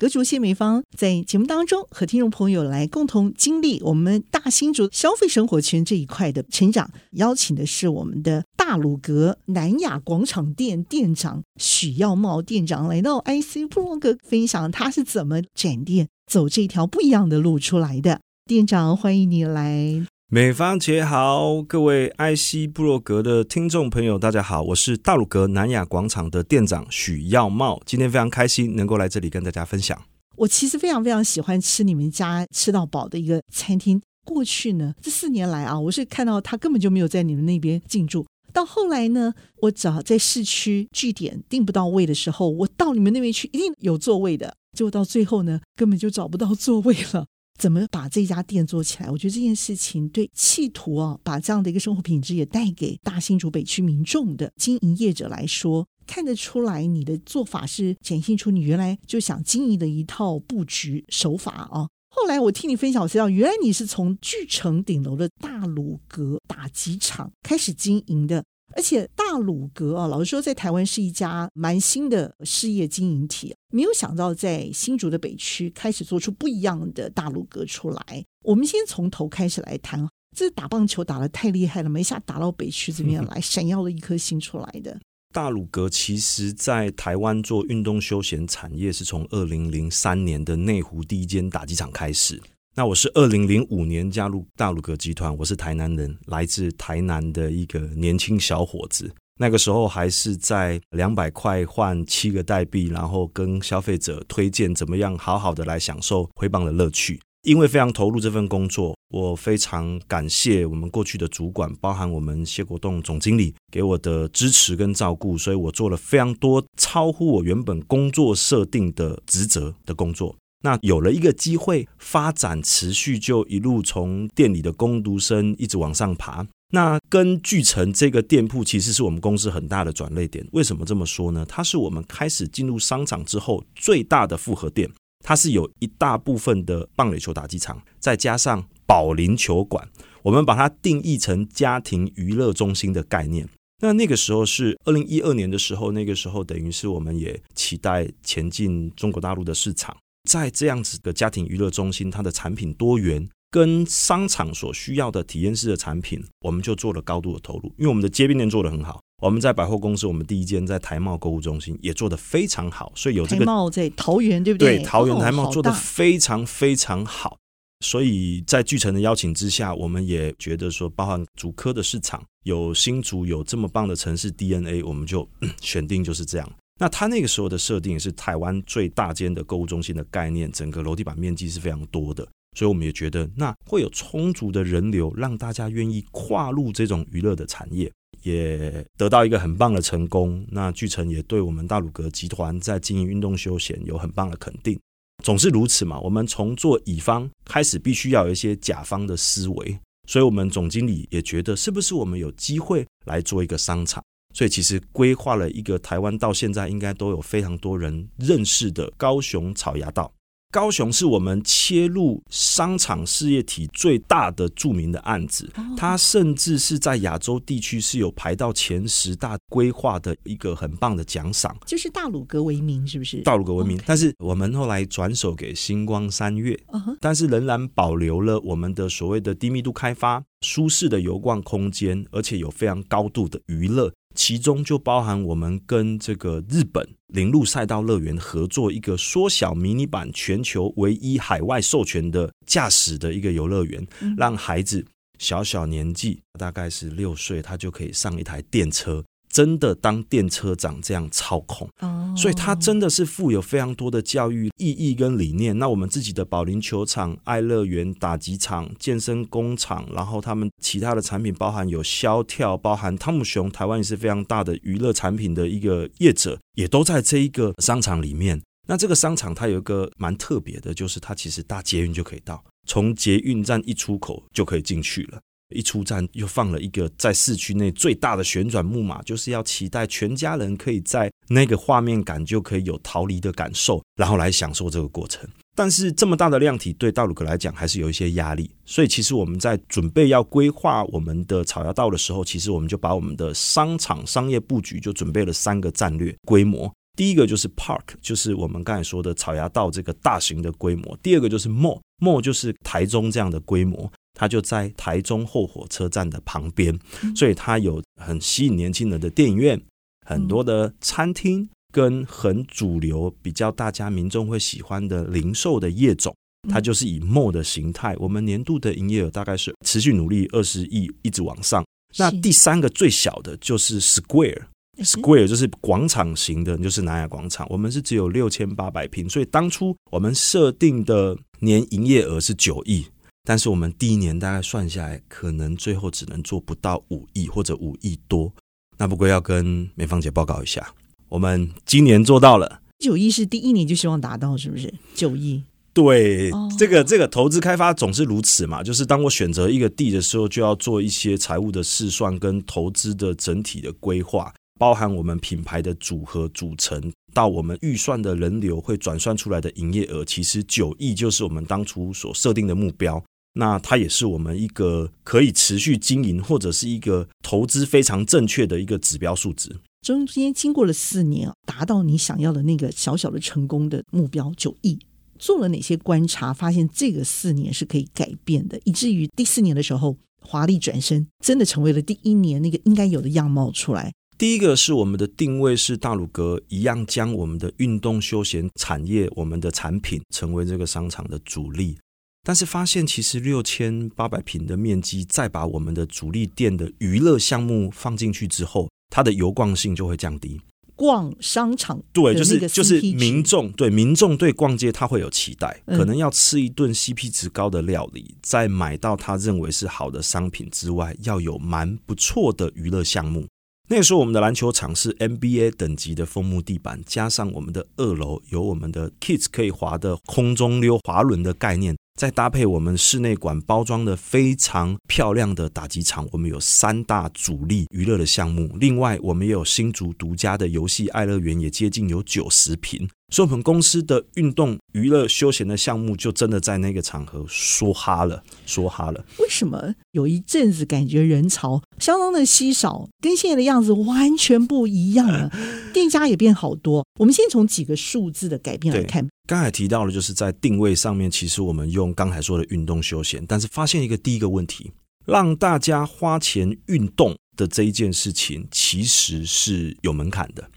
阁主谢美芳在节目当中和听众朋友来共同经历我们大新竹消费生活圈这一块的成长。邀请的是我们的大鲁阁南雅广场店店长许耀茂店长来到 IC 部落格分享他是怎么展店走这条不一样的路出来的。店长，欢迎你来。美方姐好，各位 IC 部落格的听众朋友，大家好，我是大鲁阁南雅广场的店长许耀茂，今天非常开心能够来这里跟大家分享。我其实非常非常喜欢吃你们家吃到饱的一个餐厅。过去呢，这四年来啊，我是看到他根本就没有在你们那边进驻。到后来呢，我找在市区据点订不到位的时候，我到你们那边去，一定有座位的。结果到最后呢，根本就找不到座位了。怎么把这家店做起来？我觉得这件事情对企图啊，把这样的一个生活品质也带给大新竹北区民众的经营业者来说，看得出来你的做法是展现出你原来就想经营的一套布局手法啊。后来我听你分享，我知道原来你是从巨城顶楼的大鲁阁打击场开始经营的。而且大鲁阁啊，老实说，在台湾是一家蛮新的事业经营体，没有想到在新竹的北区开始做出不一样的大鲁阁出来。我们先从头开始来谈，这打棒球打得太厉害了，没下打到北区这边来，闪耀了一颗星出来的。大鲁阁其实在台湾做运动休闲产业，是从二零零三年的内湖第一间打击场开始。那我是二零零五年加入大鲁阁集团，我是台南人，来自台南的一个年轻小伙子。那个时候还是在两百块换七个代币，然后跟消费者推荐怎么样好好的来享受挥棒的乐趣。因为非常投入这份工作，我非常感谢我们过去的主管，包含我们谢国栋总经理给我的支持跟照顾，所以我做了非常多超乎我原本工作设定的职责的工作。那有了一个机会发展，持续就一路从店里的工读生一直往上爬。那跟巨城这个店铺其实是我们公司很大的转捩点。为什么这么说呢？它是我们开始进入商场之后最大的复合店。它是有一大部分的棒垒球打击场，再加上保龄球馆。我们把它定义成家庭娱乐中心的概念。那那个时候是二零一二年的时候，那个时候等于是我们也期待前进中国大陆的市场。在这样子的家庭娱乐中心，它的产品多元，跟商场所需要的体验式的产品，我们就做了高度的投入。因为我们的街边店做得很好，我们在百货公司，我们第一间在台贸购物中心也做得非常好，所以有这个台贸在桃园，对不对？对，桃园台贸做得非常非常好。所以在巨城的邀请之下，我们也觉得说，包含竹科的市场有新竹有这么棒的城市 DNA，我们就选定就是这样。那他那个时候的设定是台湾最大间的购物中心的概念，整个楼地板面积是非常多的，所以我们也觉得那会有充足的人流，让大家愿意跨入这种娱乐的产业，也得到一个很棒的成功。那巨城也对我们大鲁阁集团在经营运动休闲有很棒的肯定。总是如此嘛，我们从做乙方开始，必须要有一些甲方的思维，所以我们总经理也觉得，是不是我们有机会来做一个商场？所以其实规划了一个台湾到现在应该都有非常多人认识的高雄草衙道。高雄是我们切入商场事业体最大的著名的案子，它甚至是在亚洲地区是有排到前十大规划的一个很棒的奖赏。就是大鲁阁为名，是不是？大鲁阁为名，但是我们后来转手给星光三月，但是仍然保留了我们的所谓的低密度开发、舒适的游逛空间，而且有非常高度的娱乐。其中就包含我们跟这个日本铃鹿赛道乐园合作一个缩小迷你版、全球唯一海外授权的驾驶的一个游乐园，让孩子小小年纪，大概是六岁，他就可以上一台电车。真的当电车长这样操控，所以它真的是富有非常多的教育意义跟理念。那我们自己的保龄球场、爱乐园、打击场、健身工厂，然后他们其他的产品包含有萧跳，包含汤姆熊，台湾也是非常大的娱乐产品的一个业者，也都在这一个商场里面。那这个商场它有一个蛮特别的，就是它其实搭捷运就可以到，从捷运站一出口就可以进去了。一出站又放了一个在市区内最大的旋转木马，就是要期待全家人可以在那个画面感就可以有逃离的感受，然后来享受这个过程。但是这么大的量体对大鲁阁来讲还是有一些压力，所以其实我们在准备要规划我们的草衙道的时候，其实我们就把我们的商场商业布局就准备了三个战略规模。第一个就是 Park，就是我们刚才说的草衙道这个大型的规模；第二个就是 Mall，Mall 就是台中这样的规模。它就在台中后火车站的旁边，所以它有很吸引年轻人的电影院，很多的餐厅，跟很主流、比较大家民众会喜欢的零售的业种。它就是以 mall 的形态。我们年度的营业额大概是持续努力二十亿，一直往上。那第三个最小的就是 Square，Square 就是广场型的，就是南亚广场。我们是只有六千八百平，所以当初我们设定的年营业额是九亿。但是我们第一年大概算下来，可能最后只能做不到五亿或者五亿多。那不过要跟美芳姐报告一下，我们今年做到了九亿，是第一年就希望达到，是不是？九亿？对，这个这个投资开发总是如此嘛，就是当我选择一个地的时候，就要做一些财务的试算跟投资的整体的规划，包含我们品牌的组合组成。到我们预算的人流会转算出来的营业额，其实九亿就是我们当初所设定的目标。那它也是我们一个可以持续经营，或者是一个投资非常正确的一个指标数值。中间经过了四年，达到你想要的那个小小的成功的目标九亿，做了哪些观察？发现这个四年是可以改变的，以至于第四年的时候华丽转身，真的成为了第一年那个应该有的样貌出来。第一个是我们的定位是大鲁阁一样，将我们的运动休闲产业、我们的产品成为这个商场的主力。但是发现其实六千八百平的面积，再把我们的主力店的娱乐项目放进去之后，它的游逛性就会降低。逛商场对，就是就是民众对民众对逛街他会有期待，可能要吃一顿 CP 值高的料理，在买到他认为是好的商品之外，要有蛮不错的娱乐项目。那个时候，我们的篮球场是 NBA 等级的枫木地板，加上我们的二楼有我们的 Kids 可以滑的空中溜滑轮的概念，再搭配我们室内馆包装的非常漂亮的打击场，我们有三大主力娱乐的项目。另外，我们也有新竹独家的游戏爱乐园，也接近有九十平。所以，我们公司的运动娱乐休闲的项目，就真的在那个场合说哈了，说哈了。为什么有一阵子感觉人潮相当的稀少，跟现在的样子完全不一样了？店家也变好多。我们先从几个数字的改变来看。刚才提到的，就是在定位上面，其实我们用刚才说的运动休闲，但是发现一个第一个问题，让大家花钱运动的这一件事情，其实是有门槛的。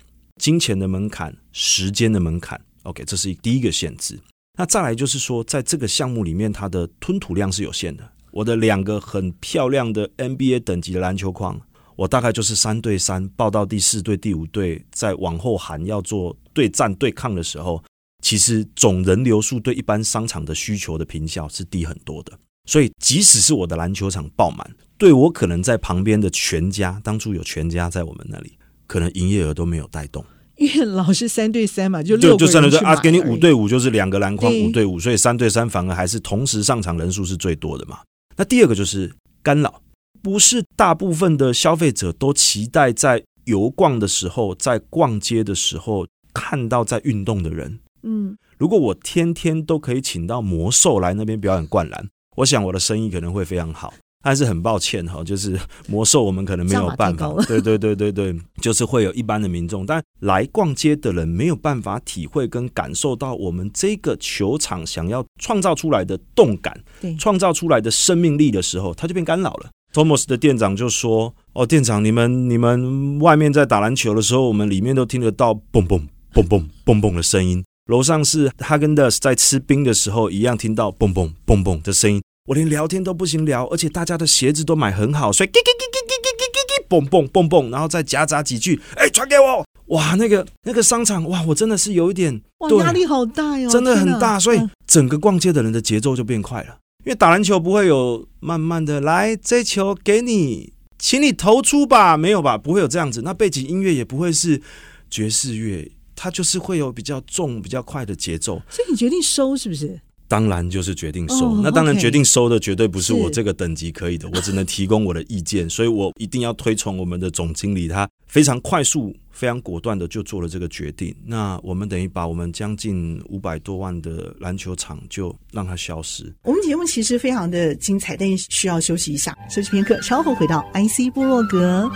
金钱的门槛，时间的门槛，OK，这是第一个限制。那再来就是说，在这个项目里面，它的吞吐量是有限的。我的两个很漂亮的 NBA 等级的篮球框，我大概就是三对三，抱到第四队、第五队，再往后喊要做对战对抗的时候，其实总人流数对一般商场的需求的坪效是低很多的。所以，即使是我的篮球场爆满，对我可能在旁边的全家，当初有全家在我们那里，可能营业额都没有带动。因为老是三对三嘛，就六就三对三啊，给你五对五就是两个篮筐五对五，所以三对三反而还是同时上场人数是最多的嘛。那第二个就是干扰，不是大部分的消费者都期待在游逛的时候，在逛街的时候看到在运动的人。嗯，如果我天天都可以请到魔兽来那边表演灌篮，我想我的生意可能会非常好。但是很抱歉哈，就是 魔兽我们可能没有办法，对对对对对，就是会有一般的民众，但来逛街的人没有办法体会跟感受到我们这个球场想要创造出来的动感，创造出来的生命力的时候，他就变干扰了。Thomas 的店长就说：“哦，店长，你们你们外面在打篮球的时候，我们里面都听得到嘣嘣嘣嘣嘣嘣的声音，楼上是哈根达斯在吃冰的时候一样听到嘣嘣嘣嘣的声音。”我连聊天都不行聊，而且大家的鞋子都买很好，所以叽叽叽叽叽叽叽叽蹦蹦蹦蹦，然后再夹杂几句，哎，传给我，哇，那个那个商场，哇，我真的是有一点，哇，压力好大哟，真的很大，所以整个逛街的人的节奏就变快了，因为打篮球不会有慢慢的来，这球给你，请你投出吧，没有吧，不会有这样子，那背景音乐也不会是爵士乐，它就是会有比较重、比较快的节奏，所以你决定收是不是？当然就是决定收。哦、那当然决定收的绝对不是我是这个等级可以的，我只能提供我的意见，所以我一定要推崇我们的总经理，他非常快速、非常果断的就做了这个决定。那我们等于把我们将近五百多万的篮球场就让它消失。我们节目其实非常的精彩，但需要休息一下，休息片刻，稍后回到 IC 部落格。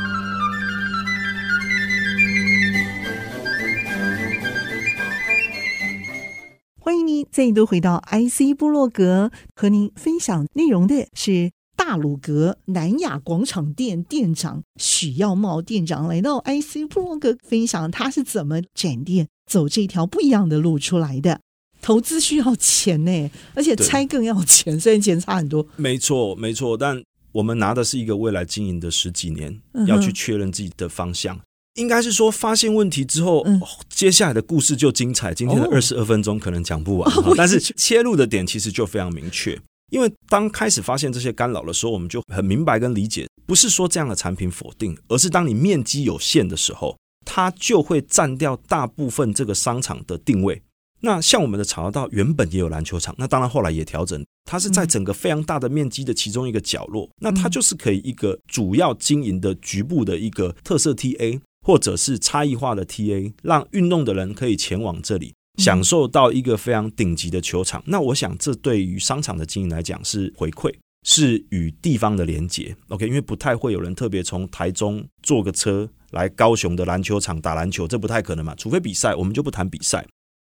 欢迎您再度回到 IC 部落格，和您分享内容的是大鲁阁南亚广场店店长许耀茂店长，来到 IC 部落格分享他是怎么展店走这条不一样的路出来的。投资需要钱呢，而且拆更要钱，对虽然钱差很多。没错，没错，但我们拿的是一个未来经营的十几年，嗯、要去确认自己的方向。应该是说，发现问题之后，嗯、接下来的故事就精彩。今天的二十二分钟可能讲不完，哦、但是切入的点其实就非常明确。因为当开始发现这些干扰的时候，我们就很明白跟理解，不是说这样的产品否定，而是当你面积有限的时候，它就会占掉大部分这个商场的定位。那像我们的茶道原本也有篮球场，那当然后来也调整，它是在整个非常大的面积的其中一个角落，那它就是可以一个主要经营的局部的一个特色 TA。或者是差异化的 TA，让运动的人可以前往这里，享受到一个非常顶级的球场。那我想，这对于商场的经营来讲是回馈，是与地方的连接。OK，因为不太会有人特别从台中坐个车来高雄的篮球场打篮球，这不太可能嘛。除非比赛，我们就不谈比赛。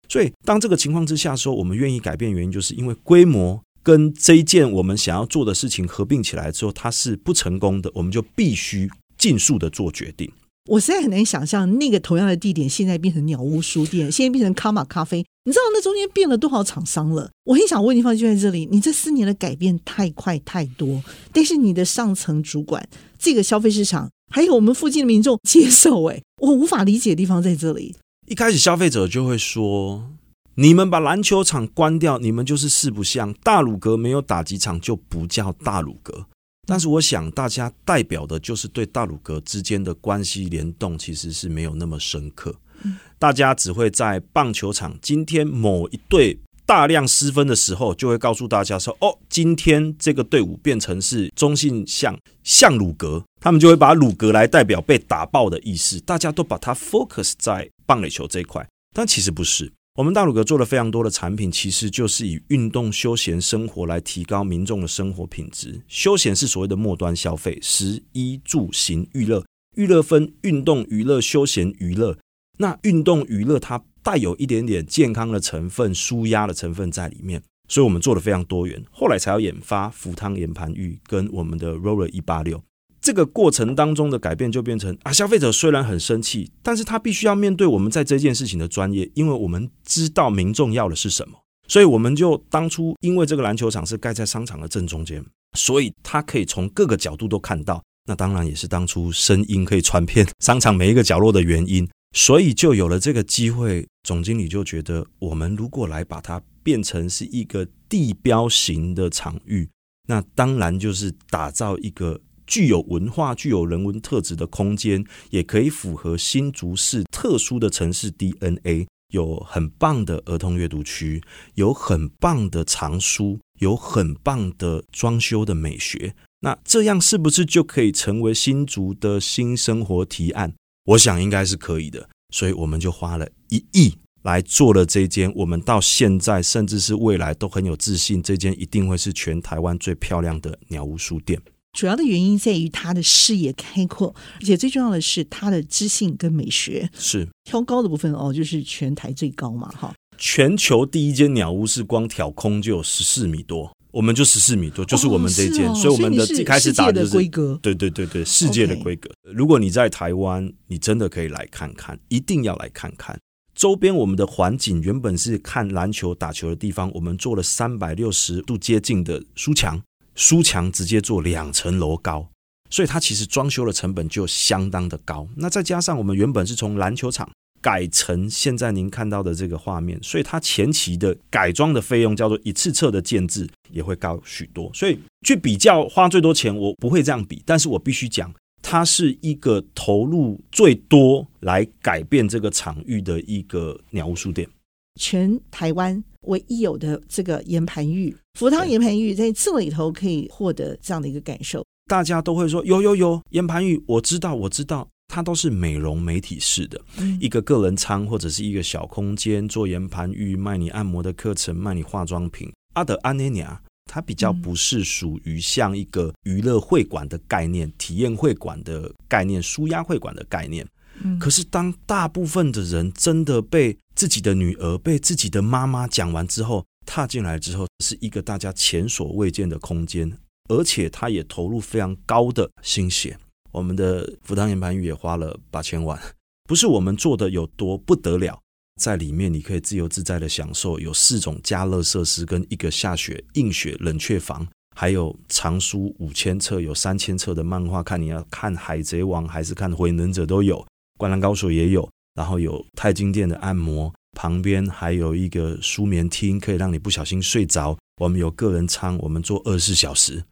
所以，当这个情况之下说，我们愿意改变，原因就是因为规模跟这一件我们想要做的事情合并起来之后，它是不成功的，我们就必须尽速的做决定。我实在很难想象，那个同样的地点，现在变成鸟屋书店，现在变成卡玛咖啡，你知道那中间变了多少厂商了？我很想问你，方就在这里，你这四年的改变太快太多，但是你的上层主管、这个消费市场，还有我们附近的民众接受，哎，我无法理解的地方在这里。一开始消费者就会说：“你们把篮球场关掉，你们就是四不像。大鲁阁没有打击场就不叫大鲁阁。”但是我想，大家代表的就是对大鲁阁之间的关系联动，其实是没有那么深刻。大家只会在棒球场今天某一队大量失分的时候，就会告诉大家说：“哦，今天这个队伍变成是中性向向鲁格，他们就会把鲁格来代表被打爆的意思。”大家都把它 focus 在棒垒球这一块，但其实不是。我们大鲁阁做了非常多的产品，其实就是以运动休闲生活来提高民众的生活品质。休闲是所谓的末端消费，食衣住行娱乐，娱乐分运动娱乐、休闲娱乐。那运动娱乐它带有一点点健康的成分、舒压的成分在里面，所以我们做的非常多元。后来才要研发福汤岩盘浴跟我们的 Roller 一八六。这个过程当中的改变就变成啊，消费者虽然很生气，但是他必须要面对我们在这件事情的专业，因为我们知道民众要的是什么，所以我们就当初因为这个篮球场是盖在商场的正中间，所以他可以从各个角度都看到，那当然也是当初声音可以传遍商场每一个角落的原因，所以就有了这个机会。总经理就觉得，我们如果来把它变成是一个地标型的场域，那当然就是打造一个。具有文化、具有人文特质的空间，也可以符合新竹市特殊的城市 DNA。有很棒的儿童阅读区，有很棒的藏书，有很棒的装修的美学。那这样是不是就可以成为新竹的新生活提案？我想应该是可以的。所以我们就花了一亿来做了这间，我们到现在甚至是未来都很有自信，这间一定会是全台湾最漂亮的鸟屋书店。主要的原因在于他的视野开阔，而且最重要的是他的知性跟美学。是挑高的部分哦，就是全台最高嘛，哈。全球第一间鸟屋是光挑空就有十四米多，我们就十四米多，就是我们这间，哦哦、所以我们的一开始打的、就是规格，对对对对，世界的规格。如果你在台湾，你真的可以来看看，一定要来看看。周边我们的环境原本是看篮球打球的地方，我们做了三百六十度接近的书墙。书墙直接做两层楼高，所以它其实装修的成本就相当的高。那再加上我们原本是从篮球场改成现在您看到的这个画面，所以它前期的改装的费用叫做一次侧的建制也会高许多。所以去比较花最多钱，我不会这样比，但是我必须讲，它是一个投入最多来改变这个场域的一个鸟屋书店。全台湾唯一有的这个岩盘浴，福汤岩盘浴在这里头可以获得这样的一个感受。大家都会说有有有岩盘浴，我知道我知道，它都是美容媒体式的，嗯、一个个人舱或者是一个小空间做岩盘浴，卖你按摩的课程，卖你化妆品。阿德安内尼亚，它比较不是属于像一个娱乐会馆的概念、体验会馆的概念、舒压会馆的概念。可是，当大部分的人真的被自己的女儿、被自己的妈妈讲完之后，踏进来之后，是一个大家前所未见的空间，而且他也投入非常高的心血。我们的福汤岩盘玉也花了八千万，不是我们做的有多不得了，在里面你可以自由自在的享受，有四种加热设施跟一个下雪硬雪冷却房。还有藏书五千册，有三千册的漫画，看你要看《海贼王》还是看《火影忍者》都有。灌篮高手也有，然后有太经殿的按摩，旁边还有一个舒眠厅，可以让你不小心睡着。我们有个人舱，我们做二十四小时。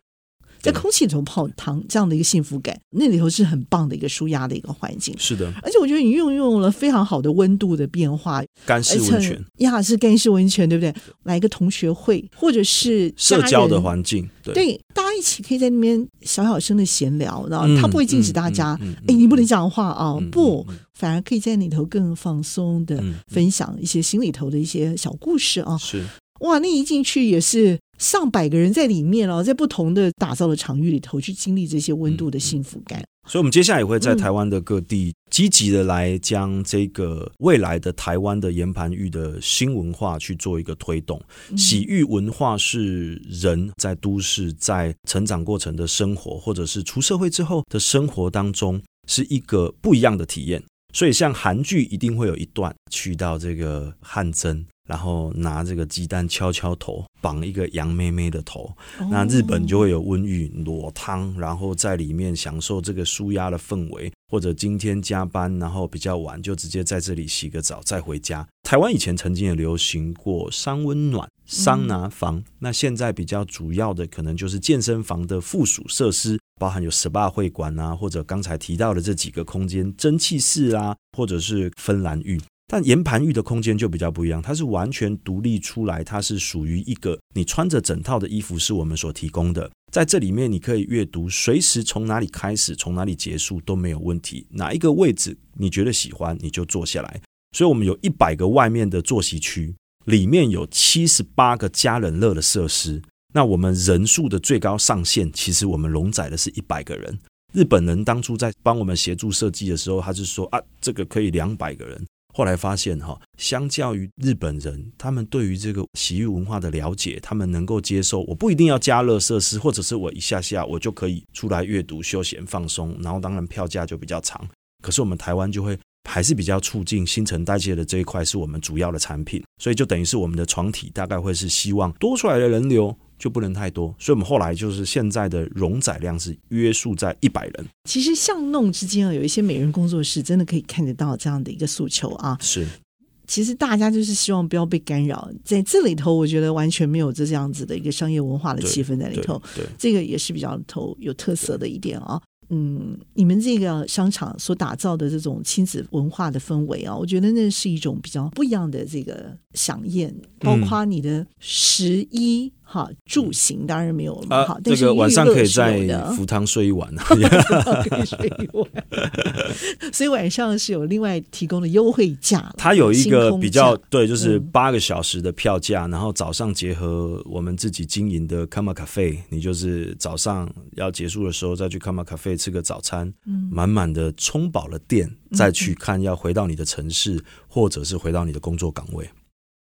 在空气中泡汤这样的一个幸福感，那里头是很棒的一个舒压的一个环境。是的，而且我觉得你运用了非常好的温度的变化，干式温泉呀，是干式温泉，对不对？来一个同学会或者是社交的环境，对，一起可以在那边小小声的闲聊，然后他不会禁止大家，哎、你不能讲话啊、不，反而可以在里头更放松的分享一些心里头的一些小故事啊。是哇，那一进去也是。上百个人在里面哦，在不同的打造的场域里头去经历这些温度的幸福感。所以，我们接下来也会在台湾的各地积极的来将这个未来的台湾的岩盘浴的新文化去做一个推动。洗浴文化是人在都市在成长过程的生活，或者是出社会之后的生活当中，是一个不一样的体验。所以，像韩剧一定会有一段去到这个汗蒸。然后拿这个鸡蛋敲敲头，绑一个羊妹妹的头。那日本就会有温浴裸汤，然后在里面享受这个舒压的氛围。或者今天加班，然后比较晚，就直接在这里洗个澡再回家。台湾以前曾经也流行过桑温暖、桑拿房。那现在比较主要的可能就是健身房的附属设施，包含有 SPA 会馆啊，或者刚才提到的这几个空间，蒸汽室啊，或者是芬兰浴。但岩盘浴的空间就比较不一样，它是完全独立出来，它是属于一个你穿着整套的衣服是我们所提供的，在这里面你可以阅读，随时从哪里开始，从哪里结束都没有问题。哪一个位置你觉得喜欢，你就坐下来。所以我们有一百个外面的坐席区，里面有七十八个加冷热的设施。那我们人数的最高上限，其实我们容载的是一百个人。日本人当初在帮我们协助设计的时候，他是说啊，这个可以两百个人。后来发现哈，相较于日本人，他们对于这个洗浴文化的了解，他们能够接受。我不一定要加热设施，或者是我一下下我就可以出来阅读、休闲、放松。然后当然票价就比较长。可是我们台湾就会还是比较促进新陈代谢的这一块是我们主要的产品，所以就等于是我们的床体大概会是希望多出来的人流。就不能太多，所以我们后来就是现在的容载量是约束在一百人。其实巷弄之间啊，有一些美人工作室，真的可以看得到这样的一个诉求啊。是，其实大家就是希望不要被干扰，在这里头，我觉得完全没有这这样子的一个商业文化的气氛在里头。对，对，这个也是比较头有特色的一点啊。嗯，你们这个商场所打造的这种亲子文化的氛围啊，我觉得那是一种比较不一样的这个饗宴，包括你的食衣。好，住行当然没有了嘛。好、啊，这个晚上可以在福汤睡一晚，可以睡一晚。所以晚上是有另外提供的优惠价。它有一个比较对，就是八个小时的票价、嗯，然后早上结合我们自己经营的 Kama Cafe，你就是早上要结束的时候再去 Kama Cafe 吃个早餐，嗯、满满的充饱了电，再去看要回到你的城市、嗯，或者是回到你的工作岗位。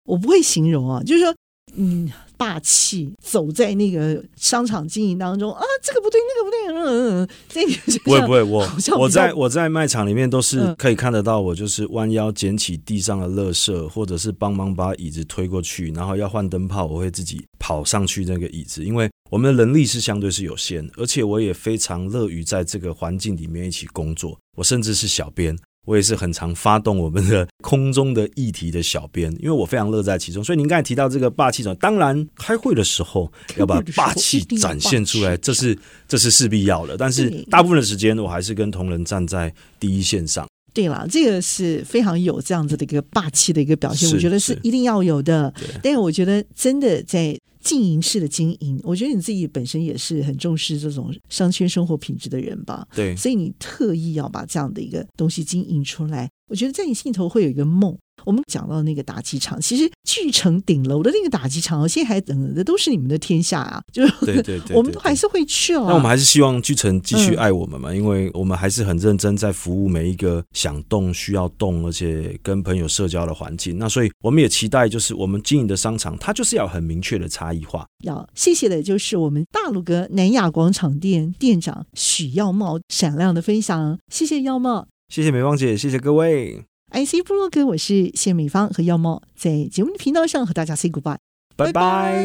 我不会形容啊，就是说。嗯，霸气走在那个商场经营当中啊，这个不对，那个不对，嗯嗯，这个不会不会，我我在我在卖场里面都是可以看得到，我就是弯腰捡起地上的垃圾，或者是帮忙把椅子推过去，然后要换灯泡，我会自己跑上去那个椅子，因为我们的能力是相对是有限，而且我也非常乐于在这个环境里面一起工作，我甚至是小编。我也是很常发动我们的空中的议题的小编，因为我非常乐在其中。所以您刚才提到这个霸气，当然开会的时候要把霸气展现出来，这是这是势必要的。但是大部分的时间，我还是跟同仁站在第一线上。对了，这个是非常有这样子的一个霸气的一个表现，我觉得是一定要有的。但是我觉得真的在经营式的经营，我觉得你自己本身也是很重视这种商圈生活品质的人吧？对，所以你特意要把这样的一个东西经营出来。我觉得在你心里头会有一个梦。我们讲到那个打击场，其实巨城顶楼的那个打击场，现在还等的都是你们的天下啊！就是对对对，对，我们都还是会去哦。那我们还是希望巨城继续爱我们嘛，嗯，因为我们还是很认真在服务每一个想动、需要动，而且跟朋友社交的环境。那所以我们也期待，就是我们经营的商场，它就是要很明确的差异化。要谢谢的就是我们大鲁哥南亚广场店店长许耀茂闪亮的分享，谢谢耀茂，谢谢美芳姐，谢谢各位。IC 部落格，我是谢美芳和耀猫，在节目的频道上和大家 say goodbye，拜拜。